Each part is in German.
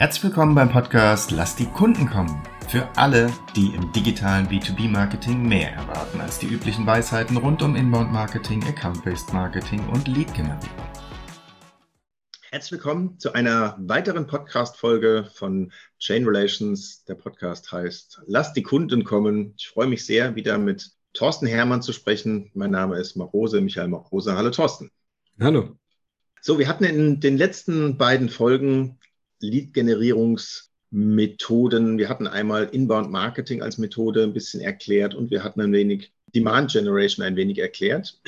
Herzlich willkommen beim Podcast Lass die Kunden kommen. Für alle, die im digitalen B2B-Marketing mehr erwarten als die üblichen Weisheiten rund um Inbound-Marketing, Account-Based Marketing und Lead-Generierung. Herzlich willkommen zu einer weiteren Podcast-Folge von Chain Relations. Der Podcast heißt Lass die Kunden kommen. Ich freue mich sehr, wieder mit Thorsten Hermann zu sprechen. Mein Name ist Marose, Michael Marose. Hallo Thorsten. Hallo. So, wir hatten in den letzten beiden Folgen Lead-Generierungsmethoden. Wir hatten einmal Inbound Marketing als Methode ein bisschen erklärt und wir hatten ein wenig Demand Generation ein wenig erklärt.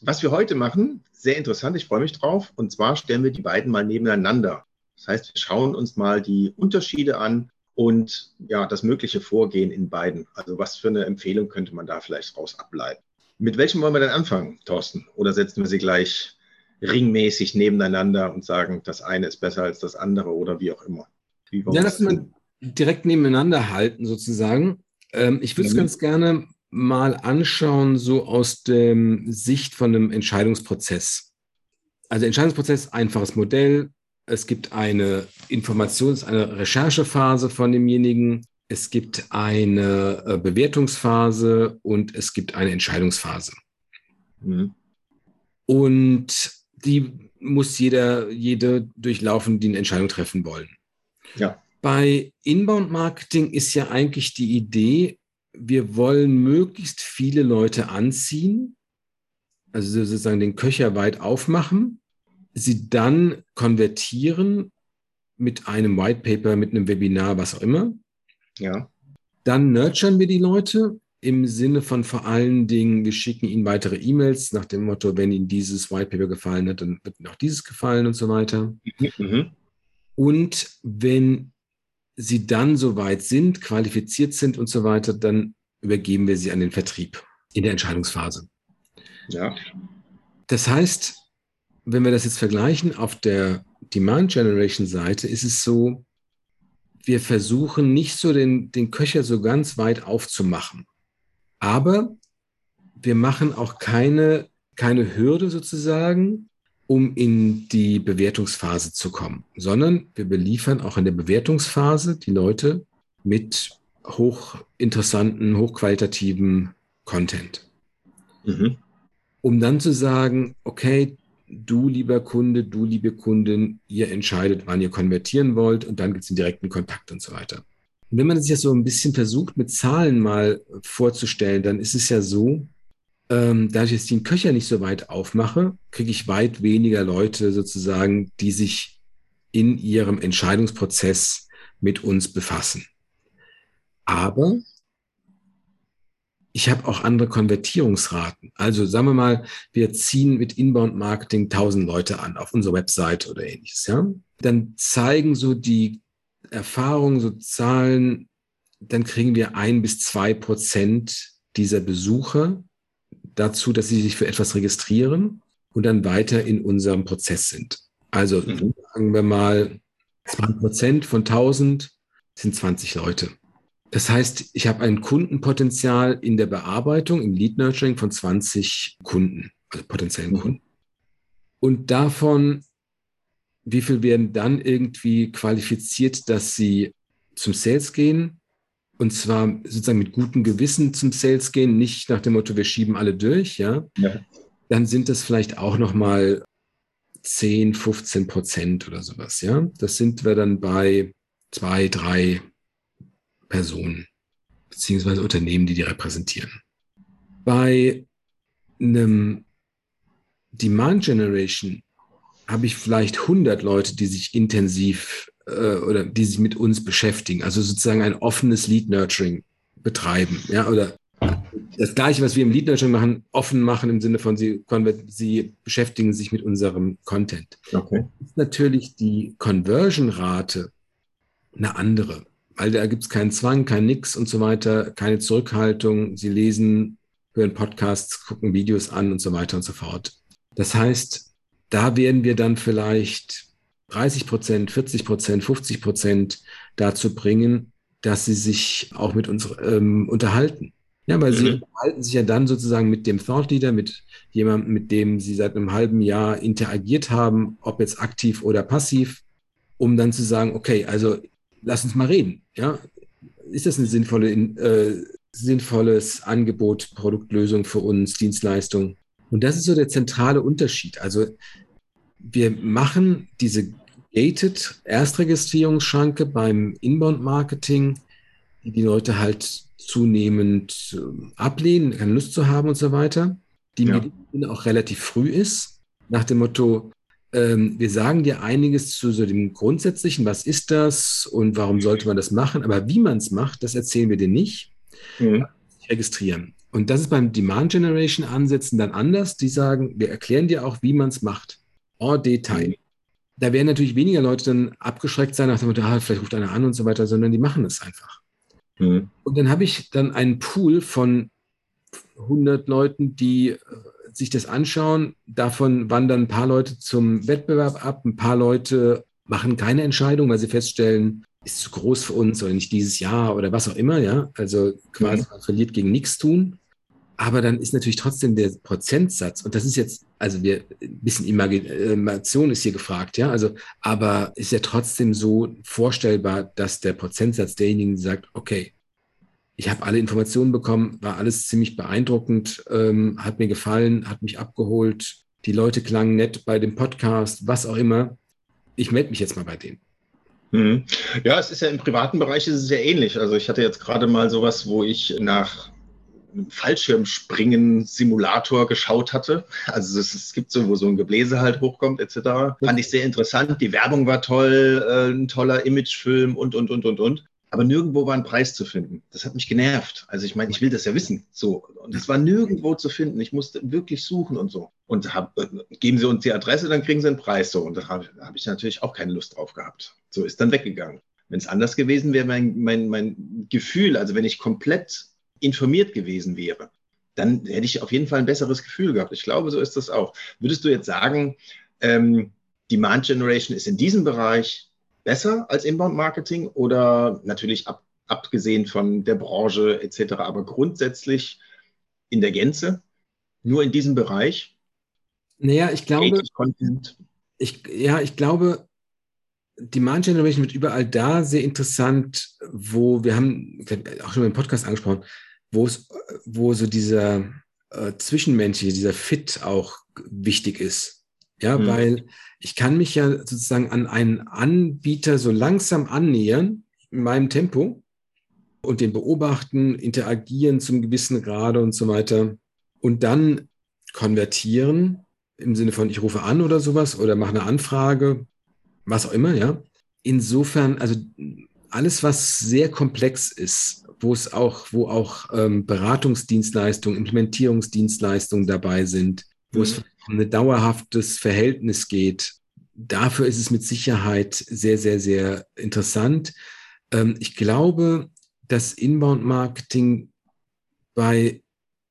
Was wir heute machen, sehr interessant, ich freue mich drauf. Und zwar stellen wir die beiden mal nebeneinander. Das heißt, wir schauen uns mal die Unterschiede an und ja, das mögliche Vorgehen in beiden. Also was für eine Empfehlung könnte man da vielleicht raus ableiten? Mit welchem wollen wir denn anfangen, Thorsten? Oder setzen wir sie gleich ringmäßig nebeneinander und sagen, das eine ist besser als das andere oder wie auch immer. Wie ja, lass mal direkt nebeneinander halten sozusagen. Ähm, ich würde es mhm. ganz gerne mal anschauen, so aus der Sicht von einem Entscheidungsprozess. Also Entscheidungsprozess, einfaches Modell. Es gibt eine Informations-, eine Recherchephase von demjenigen. Es gibt eine äh, Bewertungsphase und es gibt eine Entscheidungsphase. Mhm. Und die muss jeder, jede durchlaufen, die eine Entscheidung treffen wollen. Ja. Bei Inbound Marketing ist ja eigentlich die Idee, wir wollen möglichst viele Leute anziehen, also sozusagen den Köcher weit aufmachen, sie dann konvertieren mit einem White Paper, mit einem Webinar, was auch immer. Ja. Dann nurturen wir die Leute im Sinne von vor allen Dingen, wir schicken Ihnen weitere E-Mails nach dem Motto, wenn Ihnen dieses White Paper gefallen hat, dann wird Ihnen auch dieses gefallen und so weiter. Mhm. Und wenn Sie dann soweit sind, qualifiziert sind und so weiter, dann übergeben wir sie an den Vertrieb in der Entscheidungsphase. Ja. Das heißt, wenn wir das jetzt vergleichen, auf der Demand Generation Seite ist es so, wir versuchen nicht so den, den Köcher so ganz weit aufzumachen. Aber wir machen auch keine, keine Hürde sozusagen, um in die Bewertungsphase zu kommen, sondern wir beliefern auch in der Bewertungsphase die Leute mit hochinteressanten, hochqualitativen Content. Mhm. Um dann zu sagen, okay, du lieber Kunde, du liebe Kundin, ihr entscheidet, wann ihr konvertieren wollt und dann gibt es den direkten Kontakt und so weiter. Und wenn man sich das so ein bisschen versucht, mit Zahlen mal vorzustellen, dann ist es ja so, ähm, da ich jetzt den Köcher nicht so weit aufmache, kriege ich weit weniger Leute sozusagen, die sich in ihrem Entscheidungsprozess mit uns befassen. Aber ich habe auch andere Konvertierungsraten. Also sagen wir mal, wir ziehen mit Inbound Marketing 1000 Leute an auf unsere Website oder ähnliches. Ja? Dann zeigen so die Erfahrungen, so Zahlen, dann kriegen wir ein bis zwei Prozent dieser Besucher dazu, dass sie sich für etwas registrieren und dann weiter in unserem Prozess sind. Also mhm. sagen wir mal, zwei Prozent von 1000 sind 20 Leute. Das heißt, ich habe ein Kundenpotenzial in der Bearbeitung, im Lead Nurturing von 20 Kunden, also potenziellen mhm. Kunden. Und davon wie viel werden dann irgendwie qualifiziert, dass sie zum Sales gehen? Und zwar sozusagen mit gutem Gewissen zum Sales gehen, nicht nach dem Motto, wir schieben alle durch, ja. ja. Dann sind das vielleicht auch nochmal 10, 15 Prozent oder sowas, ja. Das sind wir dann bei zwei, drei Personen, beziehungsweise Unternehmen, die die repräsentieren. Bei einem Demand Generation habe ich vielleicht 100 Leute, die sich intensiv äh, oder die sich mit uns beschäftigen, also sozusagen ein offenes Lead Nurturing betreiben, ja, oder das Gleiche, was wir im Lead Nurturing machen, offen machen im Sinne von, sie, sie beschäftigen sich mit unserem Content. Okay. Ist natürlich die Conversion-Rate eine andere, weil da gibt es keinen Zwang, kein Nix und so weiter, keine Zurückhaltung. Sie lesen, hören Podcasts, gucken Videos an und so weiter und so fort. Das heißt, da werden wir dann vielleicht 30 Prozent, 40 Prozent, 50 Prozent dazu bringen, dass sie sich auch mit uns ähm, unterhalten. Ja, weil mhm. sie unterhalten sich ja dann sozusagen mit dem Thought Leader, mit jemandem, mit dem sie seit einem halben Jahr interagiert haben, ob jetzt aktiv oder passiv. um dann zu sagen, okay, also lass uns mal reden. Ja? Ist das ein sinnvolle, äh, sinnvolles Angebot, Produktlösung für uns, Dienstleistung? Und das ist so der zentrale Unterschied. Also wir machen diese gated Erstregistrierungsschranke beim Inbound-Marketing, die die Leute halt zunehmend äh, ablehnen, keine Lust zu haben und so weiter, die ja. Medizin auch relativ früh ist, nach dem Motto, ähm, wir sagen dir einiges zu so dem Grundsätzlichen, was ist das und warum sollte man das machen, aber wie man es macht, das erzählen wir dir nicht. Mhm. Registrieren. Und das ist beim Demand Generation Ansätzen dann anders. Die sagen, wir erklären dir auch, wie man es macht. En Detail. Mhm. Da werden natürlich weniger Leute dann abgeschreckt sein nach dem Motto, ah, vielleicht ruft einer an und so weiter, sondern die machen es einfach. Mhm. Und dann habe ich dann einen Pool von 100 Leuten, die äh, sich das anschauen. Davon wandern ein paar Leute zum Wettbewerb ab, ein paar Leute machen keine Entscheidung, weil sie feststellen, ist zu groß für uns oder nicht dieses Jahr oder was auch immer, ja. Also quasi mhm. verliert gegen nichts tun. Aber dann ist natürlich trotzdem der Prozentsatz, und das ist jetzt, also wir, ein bisschen Imagination ist hier gefragt, ja, also, aber ist ja trotzdem so vorstellbar, dass der Prozentsatz derjenigen sagt, okay, ich habe alle Informationen bekommen, war alles ziemlich beeindruckend, ähm, hat mir gefallen, hat mich abgeholt, die Leute klangen nett bei dem Podcast, was auch immer. Ich melde mich jetzt mal bei denen. Mhm. Ja, es ist ja im privaten Bereich ist es sehr ähnlich. Also ich hatte jetzt gerade mal sowas, wo ich nach einem Fallschirmspringen-Simulator geschaut hatte. Also es, es, gibt so, wo so ein Gebläse halt hochkommt, etc. Fand ich sehr interessant. Die Werbung war toll, äh, ein toller Imagefilm und, und, und, und, und. Aber nirgendwo war ein Preis zu finden. Das hat mich genervt. Also ich meine, ich will das ja wissen. So. Und es war nirgendwo zu finden. Ich musste wirklich suchen und so. Und hab, äh, geben Sie uns die Adresse, dann kriegen Sie einen Preis. So. Und da habe hab ich natürlich auch keine Lust drauf gehabt. So ist dann weggegangen. Wenn es anders gewesen wäre, mein, mein, mein Gefühl, also wenn ich komplett informiert gewesen wäre, dann hätte ich auf jeden Fall ein besseres Gefühl gehabt. Ich glaube, so ist das auch. Würdest du jetzt sagen, ähm, Demand Generation ist in diesem Bereich besser als Inbound Marketing oder natürlich ab, abgesehen von der Branche etc., aber grundsätzlich in der Gänze nur in diesem Bereich? Naja, ich glaube, ich, ja, ich glaube, Demand Generation wird überall da sehr interessant, wo wir haben auch schon im Podcast angesprochen, wo es, wo so dieser äh, zwischenmenschliche, dieser Fit auch wichtig ist. Ja, mhm. weil ich kann mich ja sozusagen an einen Anbieter so langsam annähern in meinem Tempo und den beobachten, interagieren zum gewissen Grade und so weiter und dann konvertieren im Sinne von ich rufe an oder sowas oder mache eine Anfrage, was auch immer, ja. Insofern, also alles, was sehr komplex ist, wo es auch, wo auch ähm, Beratungsdienstleistungen, Implementierungsdienstleistungen dabei sind, wo mhm. es um ein dauerhaftes Verhältnis geht. Dafür ist es mit Sicherheit sehr, sehr, sehr interessant. Ähm, ich glaube, dass Inbound-Marketing bei,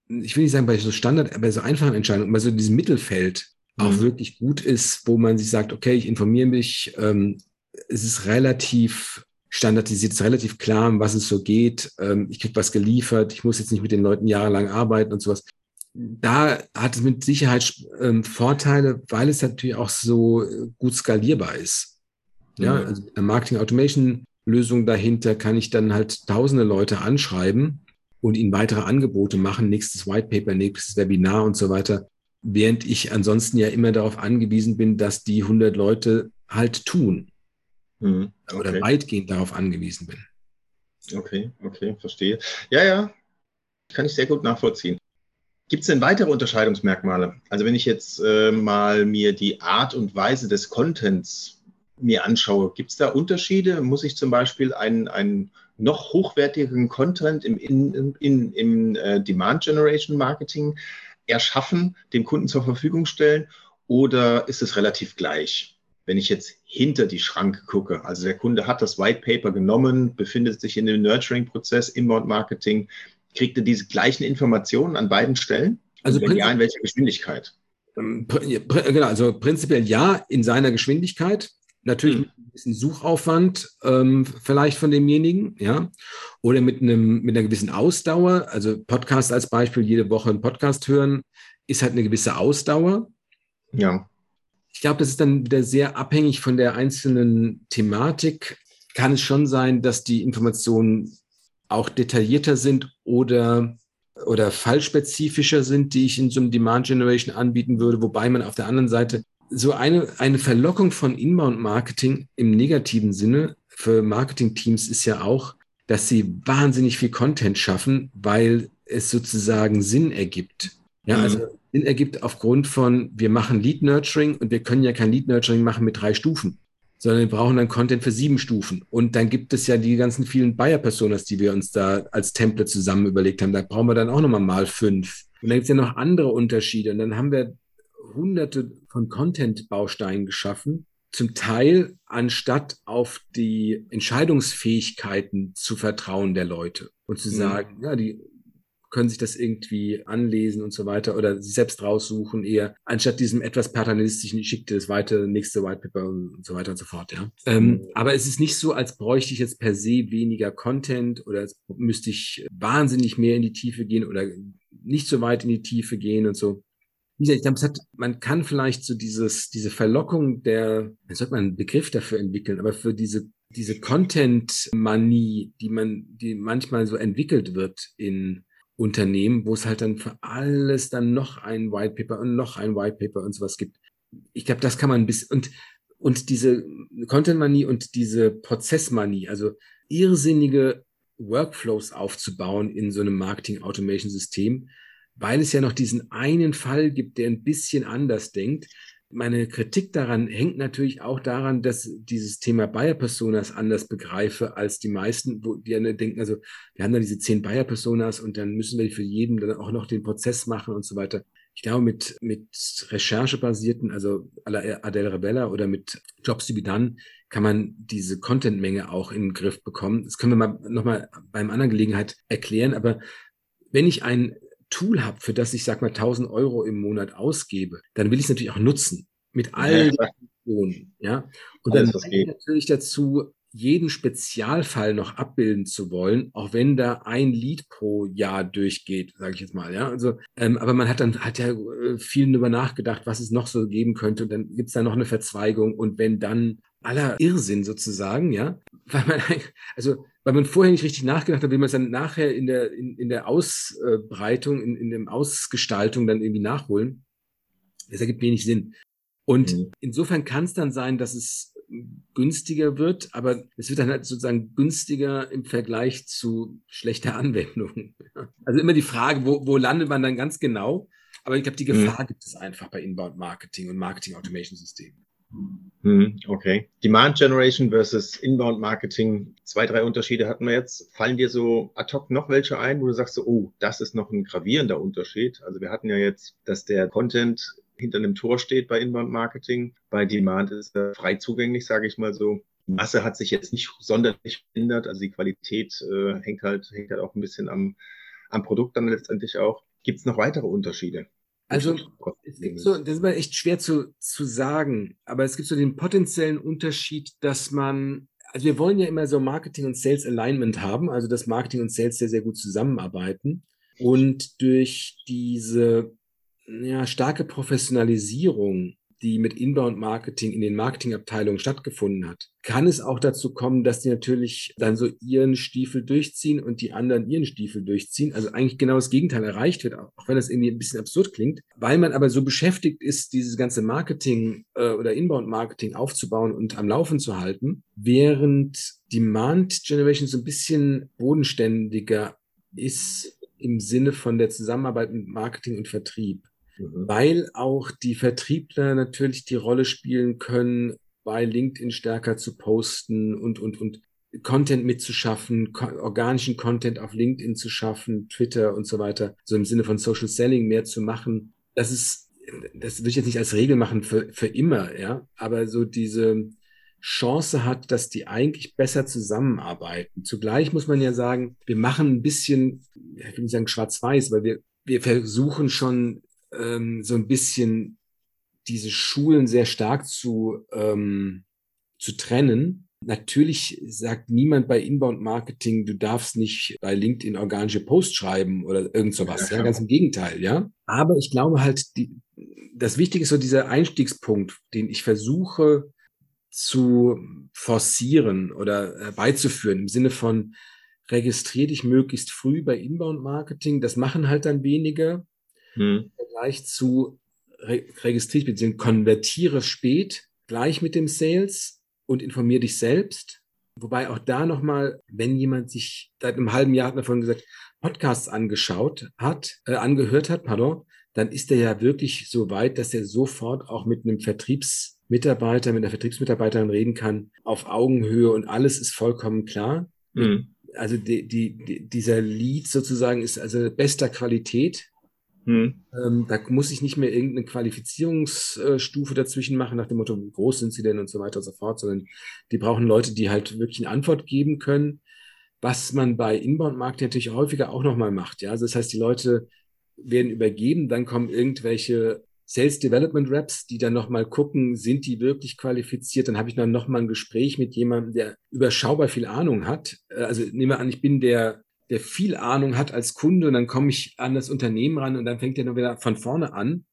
ich will nicht sagen bei so Standard, bei so einfachen Entscheidungen, bei so diesem Mittelfeld mhm. auch wirklich gut ist, wo man sich sagt, okay, ich informiere mich, ähm, es ist relativ standardisiert, es ist relativ klar, um was es so geht. Ähm, ich kriege was geliefert, ich muss jetzt nicht mit den Leuten jahrelang arbeiten und sowas da hat es mit Sicherheit ähm, Vorteile, weil es natürlich auch so äh, gut skalierbar ist. Ja, mhm. also mit einer Marketing Automation Lösung dahinter kann ich dann halt tausende Leute anschreiben und ihnen weitere Angebote machen, nächstes White Paper, nächstes Webinar und so weiter, während ich ansonsten ja immer darauf angewiesen bin, dass die 100 Leute halt tun mhm. okay. oder weitgehend darauf angewiesen bin. Okay, okay, verstehe. Ja, ja, kann ich sehr gut nachvollziehen. Gibt es denn weitere Unterscheidungsmerkmale? Also wenn ich jetzt äh, mal mir die Art und Weise des Contents mir anschaue, gibt es da Unterschiede? Muss ich zum Beispiel einen, einen noch hochwertigeren Content im, in, in, im äh, Demand Generation Marketing erschaffen, dem Kunden zur Verfügung stellen? Oder ist es relativ gleich? Wenn ich jetzt hinter die Schranke gucke, also der Kunde hat das White Paper genommen, befindet sich in dem Nurturing-Prozess, Inbound Marketing, Kriegt ihr diese gleichen Informationen an beiden Stellen? Also wenn ja, in welcher Geschwindigkeit? Ähm, genau, also prinzipiell ja, in seiner Geschwindigkeit. Natürlich mhm. mit ein bisschen Suchaufwand ähm, vielleicht von demjenigen, ja. Oder mit, einem, mit einer gewissen Ausdauer. Also Podcast als Beispiel, jede Woche einen Podcast hören, ist halt eine gewisse Ausdauer. Ja. Ich glaube, das ist dann wieder sehr abhängig von der einzelnen Thematik. Kann es schon sein, dass die Informationen auch detaillierter sind oder, oder fallspezifischer sind, die ich in so einem Demand Generation anbieten würde, wobei man auf der anderen Seite so eine, eine Verlockung von Inbound-Marketing im negativen Sinne für Marketing-Teams ist ja auch, dass sie wahnsinnig viel Content schaffen, weil es sozusagen Sinn ergibt. Ja, mhm. also Sinn ergibt aufgrund von, wir machen Lead Nurturing und wir können ja kein Lead Nurturing machen mit drei Stufen, sondern wir brauchen dann Content für sieben Stufen. Und dann gibt es ja die ganzen vielen Buyer-Personas, die wir uns da als Template zusammen überlegt haben. Da brauchen wir dann auch nochmal mal fünf. Und dann gibt es ja noch andere Unterschiede. Und dann haben wir hunderte von Content-Bausteinen geschaffen, zum Teil anstatt auf die Entscheidungsfähigkeiten zu vertrauen der Leute und zu mhm. sagen, mhm. ja, die können sich das irgendwie anlesen und so weiter oder sich selbst raussuchen, eher anstatt diesem etwas paternalistischen, ich schicke dir das weiter, nächste White Paper und so weiter und so fort, ja. Ähm, mhm. aber es ist nicht so, als bräuchte ich jetzt per se weniger Content oder als müsste ich wahnsinnig mehr in die Tiefe gehen oder nicht so weit in die Tiefe gehen und so wie gesagt, ich glaube, es hat, man kann vielleicht so dieses, diese Verlockung der, sollte man einen Begriff dafür entwickeln, aber für diese, diese Content-Manie, die man, die manchmal so entwickelt wird in Unternehmen, wo es halt dann für alles dann noch ein White Paper und noch ein White Paper und sowas gibt. Ich glaube, das kann man bisschen, und, und diese Content-Manie und diese Prozessmanie, also irrsinnige Workflows aufzubauen in so einem Marketing-Automation-System, weil es ja noch diesen einen Fall gibt, der ein bisschen anders denkt. Meine Kritik daran hängt natürlich auch daran, dass dieses Thema Buyer-Personas anders begreife als die meisten, wo die denken, also wir haben da diese zehn Buyer-Personas und dann müssen wir für jeden dann auch noch den Prozess machen und so weiter. Ich glaube, mit, mit recherchebasierten, also Adele Rebella oder mit Jobs to be done, kann man diese Contentmenge auch in den Griff bekommen. Das können wir mal nochmal beim anderen Gelegenheit erklären. Aber wenn ich ein Tool habe, für das ich, sag mal, 1000 Euro im Monat ausgebe, dann will ich es natürlich auch nutzen. Mit allen ja, Funktionen. Ja? Und Alles, dann ich natürlich dazu, jeden Spezialfall noch abbilden zu wollen, auch wenn da ein Lied pro Jahr durchgeht, sage ich jetzt mal, ja. Also, ähm, aber man hat dann hat ja äh, viel darüber nachgedacht, was es noch so geben könnte. Und dann gibt es da noch eine Verzweigung. Und wenn dann aller Irrsinn sozusagen, ja, weil man, also weil man vorher nicht richtig nachgedacht hat, wie man es dann nachher in der, in, in der Ausbreitung, in, in der Ausgestaltung dann irgendwie nachholen. Das ergibt wenig Sinn. Und mhm. insofern kann es dann sein, dass es günstiger wird, aber es wird dann halt sozusagen günstiger im Vergleich zu schlechter Anwendung. Also immer die Frage, wo, wo landet man dann ganz genau? Aber ich glaube, die mhm. Gefahr mhm. gibt es einfach bei Inbound Marketing und Marketing Automation Systemen. Hm, okay. Demand Generation versus Inbound Marketing. Zwei, drei Unterschiede hatten wir jetzt. Fallen dir so ad hoc noch welche ein, wo du sagst, so, oh, das ist noch ein gravierender Unterschied? Also wir hatten ja jetzt, dass der Content hinter einem Tor steht bei Inbound Marketing. Bei Demand ist er frei zugänglich, sage ich mal so. Die Masse hat sich jetzt nicht sonderlich verändert. Also die Qualität äh, hängt halt, hängt halt auch ein bisschen am, am Produkt dann letztendlich auch. Gibt es noch weitere Unterschiede? Also es gibt so, das ist mal echt schwer zu, zu sagen, aber es gibt so den potenziellen Unterschied, dass man, also wir wollen ja immer so Marketing und Sales Alignment haben, also dass Marketing und Sales sehr, sehr gut zusammenarbeiten. Und durch diese ja, starke Professionalisierung die mit Inbound-Marketing in den Marketingabteilungen stattgefunden hat, kann es auch dazu kommen, dass die natürlich dann so ihren Stiefel durchziehen und die anderen ihren Stiefel durchziehen. Also eigentlich genau das Gegenteil erreicht wird, auch wenn das irgendwie ein bisschen absurd klingt, weil man aber so beschäftigt ist, dieses ganze Marketing äh, oder Inbound-Marketing aufzubauen und am Laufen zu halten, während Demand Generation so ein bisschen bodenständiger ist im Sinne von der Zusammenarbeit mit Marketing und Vertrieb. Mhm. weil auch die Vertriebler natürlich die Rolle spielen können, bei LinkedIn stärker zu posten und, und, und Content mitzuschaffen, organischen Content auf LinkedIn zu schaffen, Twitter und so weiter, so im Sinne von Social Selling mehr zu machen. Das ist, das würde ich jetzt nicht als Regel machen für, für immer, ja, aber so diese Chance hat, dass die eigentlich besser zusammenarbeiten. Zugleich muss man ja sagen, wir machen ein bisschen, ich will nicht sagen schwarz-weiß, weil wir, wir versuchen schon ähm, so ein bisschen diese Schulen sehr stark zu, ähm, zu trennen. Natürlich sagt niemand bei Inbound Marketing, du darfst nicht bei LinkedIn organische Posts schreiben oder irgend sowas. Ja, ja ganz im Gegenteil, ja. Aber ich glaube halt, die, das Wichtige ist so dieser Einstiegspunkt, den ich versuche zu forcieren oder herbeizuführen im Sinne von registriere dich möglichst früh bei Inbound Marketing. Das machen halt dann wenige. Hm. Vergleich zu re registriere bzw. konvertiere spät gleich mit dem Sales und informiere dich selbst. Wobei auch da nochmal, wenn jemand sich seit einem halben Jahr, hat davon gesagt, Podcasts angeschaut hat, äh, angehört hat, pardon, dann ist er ja wirklich so weit, dass er sofort auch mit einem Vertriebsmitarbeiter, mit einer Vertriebsmitarbeiterin reden kann, auf Augenhöhe und alles ist vollkommen klar. Mhm. Also die, die, die, dieser Lead sozusagen ist also bester Qualität hm. Ähm, da muss ich nicht mehr irgendeine Qualifizierungsstufe dazwischen machen, nach dem Motto, wie groß sind sie denn und so weiter und so fort, sondern die brauchen Leute, die halt wirklich eine Antwort geben können, was man bei Inbound-Marketing natürlich häufiger auch nochmal macht. Ja? Also das heißt, die Leute werden übergeben, dann kommen irgendwelche Sales Development Reps, die dann nochmal gucken, sind die wirklich qualifiziert? Dann habe ich dann nochmal ein Gespräch mit jemandem, der überschaubar viel Ahnung hat. Äh, also nehme an, ich bin der der viel Ahnung hat als Kunde und dann komme ich an das Unternehmen ran und dann fängt er nur wieder von vorne an,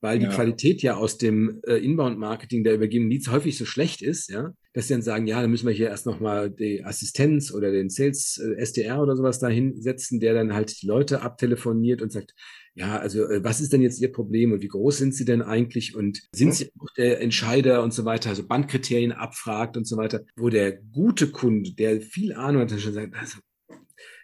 weil ja. die Qualität ja aus dem äh, Inbound-Marketing der übergebenen Leads häufig so schlecht ist, ja, dass sie dann sagen, ja, dann müssen wir hier erst nochmal die Assistenz oder den Sales äh, SDR oder sowas da hinsetzen, der dann halt die Leute abtelefoniert und sagt, ja, also äh, was ist denn jetzt Ihr Problem und wie groß sind Sie denn eigentlich und sind Sie auch der Entscheider und so weiter, also Bandkriterien abfragt und so weiter, wo der gute Kunde, der viel Ahnung hat, schon sagt, also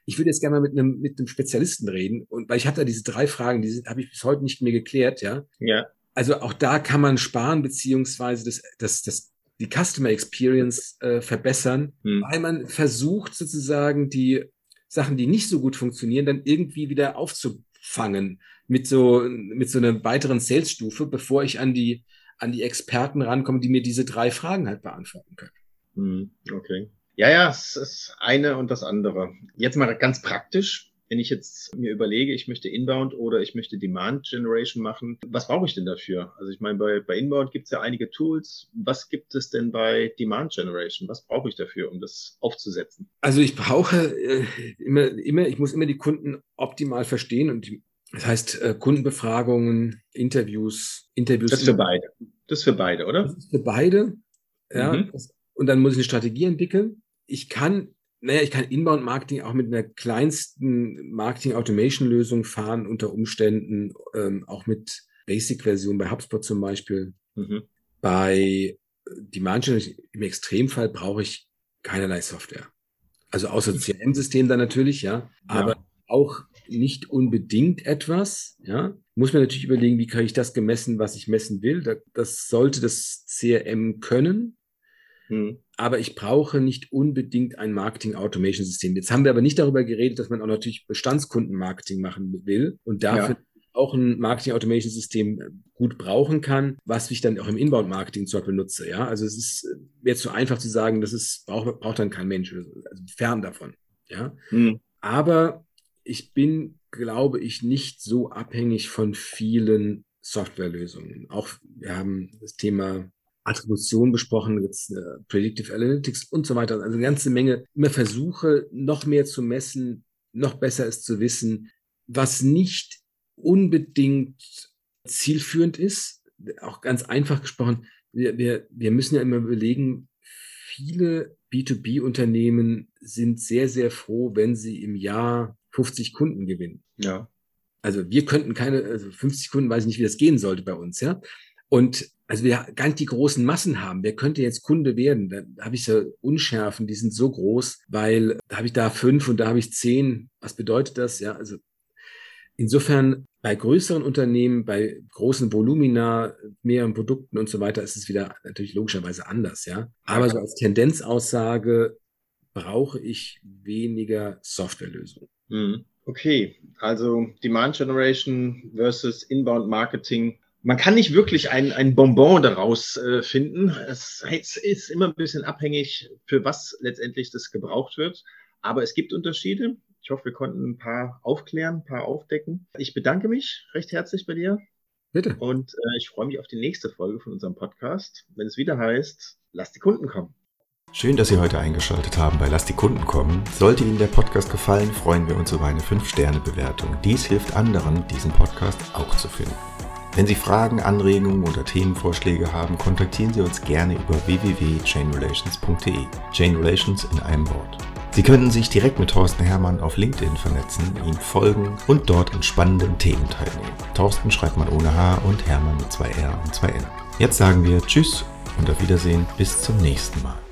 ich würde jetzt gerne mal mit einem, mit einem Spezialisten reden. Und weil ich hatte diese drei Fragen, die habe ich bis heute nicht mehr geklärt, ja. Ja. Also auch da kann man sparen, beziehungsweise das, das, das, die Customer Experience äh, verbessern, hm. weil man versucht sozusagen die Sachen, die nicht so gut funktionieren, dann irgendwie wieder aufzufangen mit so, mit so einer weiteren Sales-Stufe, bevor ich an die, an die Experten rankomme, die mir diese drei Fragen halt beantworten können. Hm. Okay. Ja, ja, es ist eine und das andere. Jetzt mal ganz praktisch. Wenn ich jetzt mir überlege, ich möchte Inbound oder ich möchte Demand Generation machen, was brauche ich denn dafür? Also ich meine, bei, bei Inbound gibt es ja einige Tools. Was gibt es denn bei Demand Generation? Was brauche ich dafür, um das aufzusetzen? Also ich brauche äh, immer, immer, ich muss immer die Kunden optimal verstehen und die, das heißt äh, Kundenbefragungen, Interviews, Interviews. Das ist für beide. Das ist für beide, oder? Das ist für beide. Ja. Mhm. Und dann muss ich eine Strategie entwickeln ich kann, naja, ich kann Inbound-Marketing auch mit einer kleinsten Marketing-Automation-Lösung fahren, unter Umständen ähm, auch mit Basic-Version bei HubSpot zum Beispiel. Mhm. Bei Demand Generation im Extremfall brauche ich keinerlei Software. Also außer CRM-System dann natürlich, ja, aber ja. auch nicht unbedingt etwas, ja. Muss man natürlich überlegen, wie kann ich das gemessen, was ich messen will. Das sollte das CRM können. Hm. Aber ich brauche nicht unbedingt ein Marketing-Automation-System. Jetzt haben wir aber nicht darüber geredet, dass man auch natürlich Bestandskundenmarketing machen will und dafür ja. auch ein Marketing-Automation-System äh, gut brauchen kann, was ich dann auch im Inbound-Marketing zum Beispiel nutze. Ja, also es ist jetzt so einfach zu sagen, das ist, braucht, braucht dann kein Mensch, also fern davon. Ja, hm. aber ich bin, glaube ich, nicht so abhängig von vielen Softwarelösungen. Auch wir haben das Thema Attribution besprochen, jetzt äh, Predictive Analytics und so weiter. Also eine ganze Menge immer Versuche, noch mehr zu messen, noch besser ist zu wissen, was nicht unbedingt zielführend ist. Auch ganz einfach gesprochen, wir, wir, wir müssen ja immer überlegen, viele B2B-Unternehmen sind sehr, sehr froh, wenn sie im Jahr 50 Kunden gewinnen. Ja. Also wir könnten keine, also 50 Kunden, weiß ich nicht, wie das gehen sollte bei uns, ja. Und also wir gar nicht die großen Massen haben. Wer könnte jetzt Kunde werden? Da habe ich so Unschärfen, die sind so groß, weil da habe ich da fünf und da habe ich zehn. Was bedeutet das? Ja, also insofern bei größeren Unternehmen, bei großen Volumina, mehreren Produkten und so weiter ist es wieder natürlich logischerweise anders, ja. Aber so als Tendenzaussage brauche ich weniger Softwarelösungen. Hm. Okay, also Demand Generation versus Inbound Marketing man kann nicht wirklich ein, ein Bonbon daraus äh, finden. Es, es, ist immer ein bisschen abhängig, für was letztendlich das gebraucht wird. Aber es gibt Unterschiede. Ich hoffe, wir konnten ein paar aufklären, ein paar aufdecken. Ich bedanke mich recht herzlich bei dir. Bitte. Und äh, ich freue mich auf die nächste Folge von unserem Podcast, wenn es wieder heißt, lass die Kunden kommen. Schön, dass Sie heute eingeschaltet haben bei Lass die Kunden kommen. Sollte Ihnen der Podcast gefallen, freuen wir uns über eine 5-Sterne-Bewertung. Dies hilft anderen, diesen Podcast auch zu finden. Wenn Sie Fragen, Anregungen oder Themenvorschläge haben, kontaktieren Sie uns gerne über www.chainrelations.de. Chain Relations in einem Wort. Sie könnten sich direkt mit Thorsten Hermann auf LinkedIn vernetzen, ihm folgen und dort an spannenden Themen teilnehmen. Thorsten schreibt man ohne H und Hermann mit zwei R und zwei N. Jetzt sagen wir Tschüss und auf Wiedersehen bis zum nächsten Mal.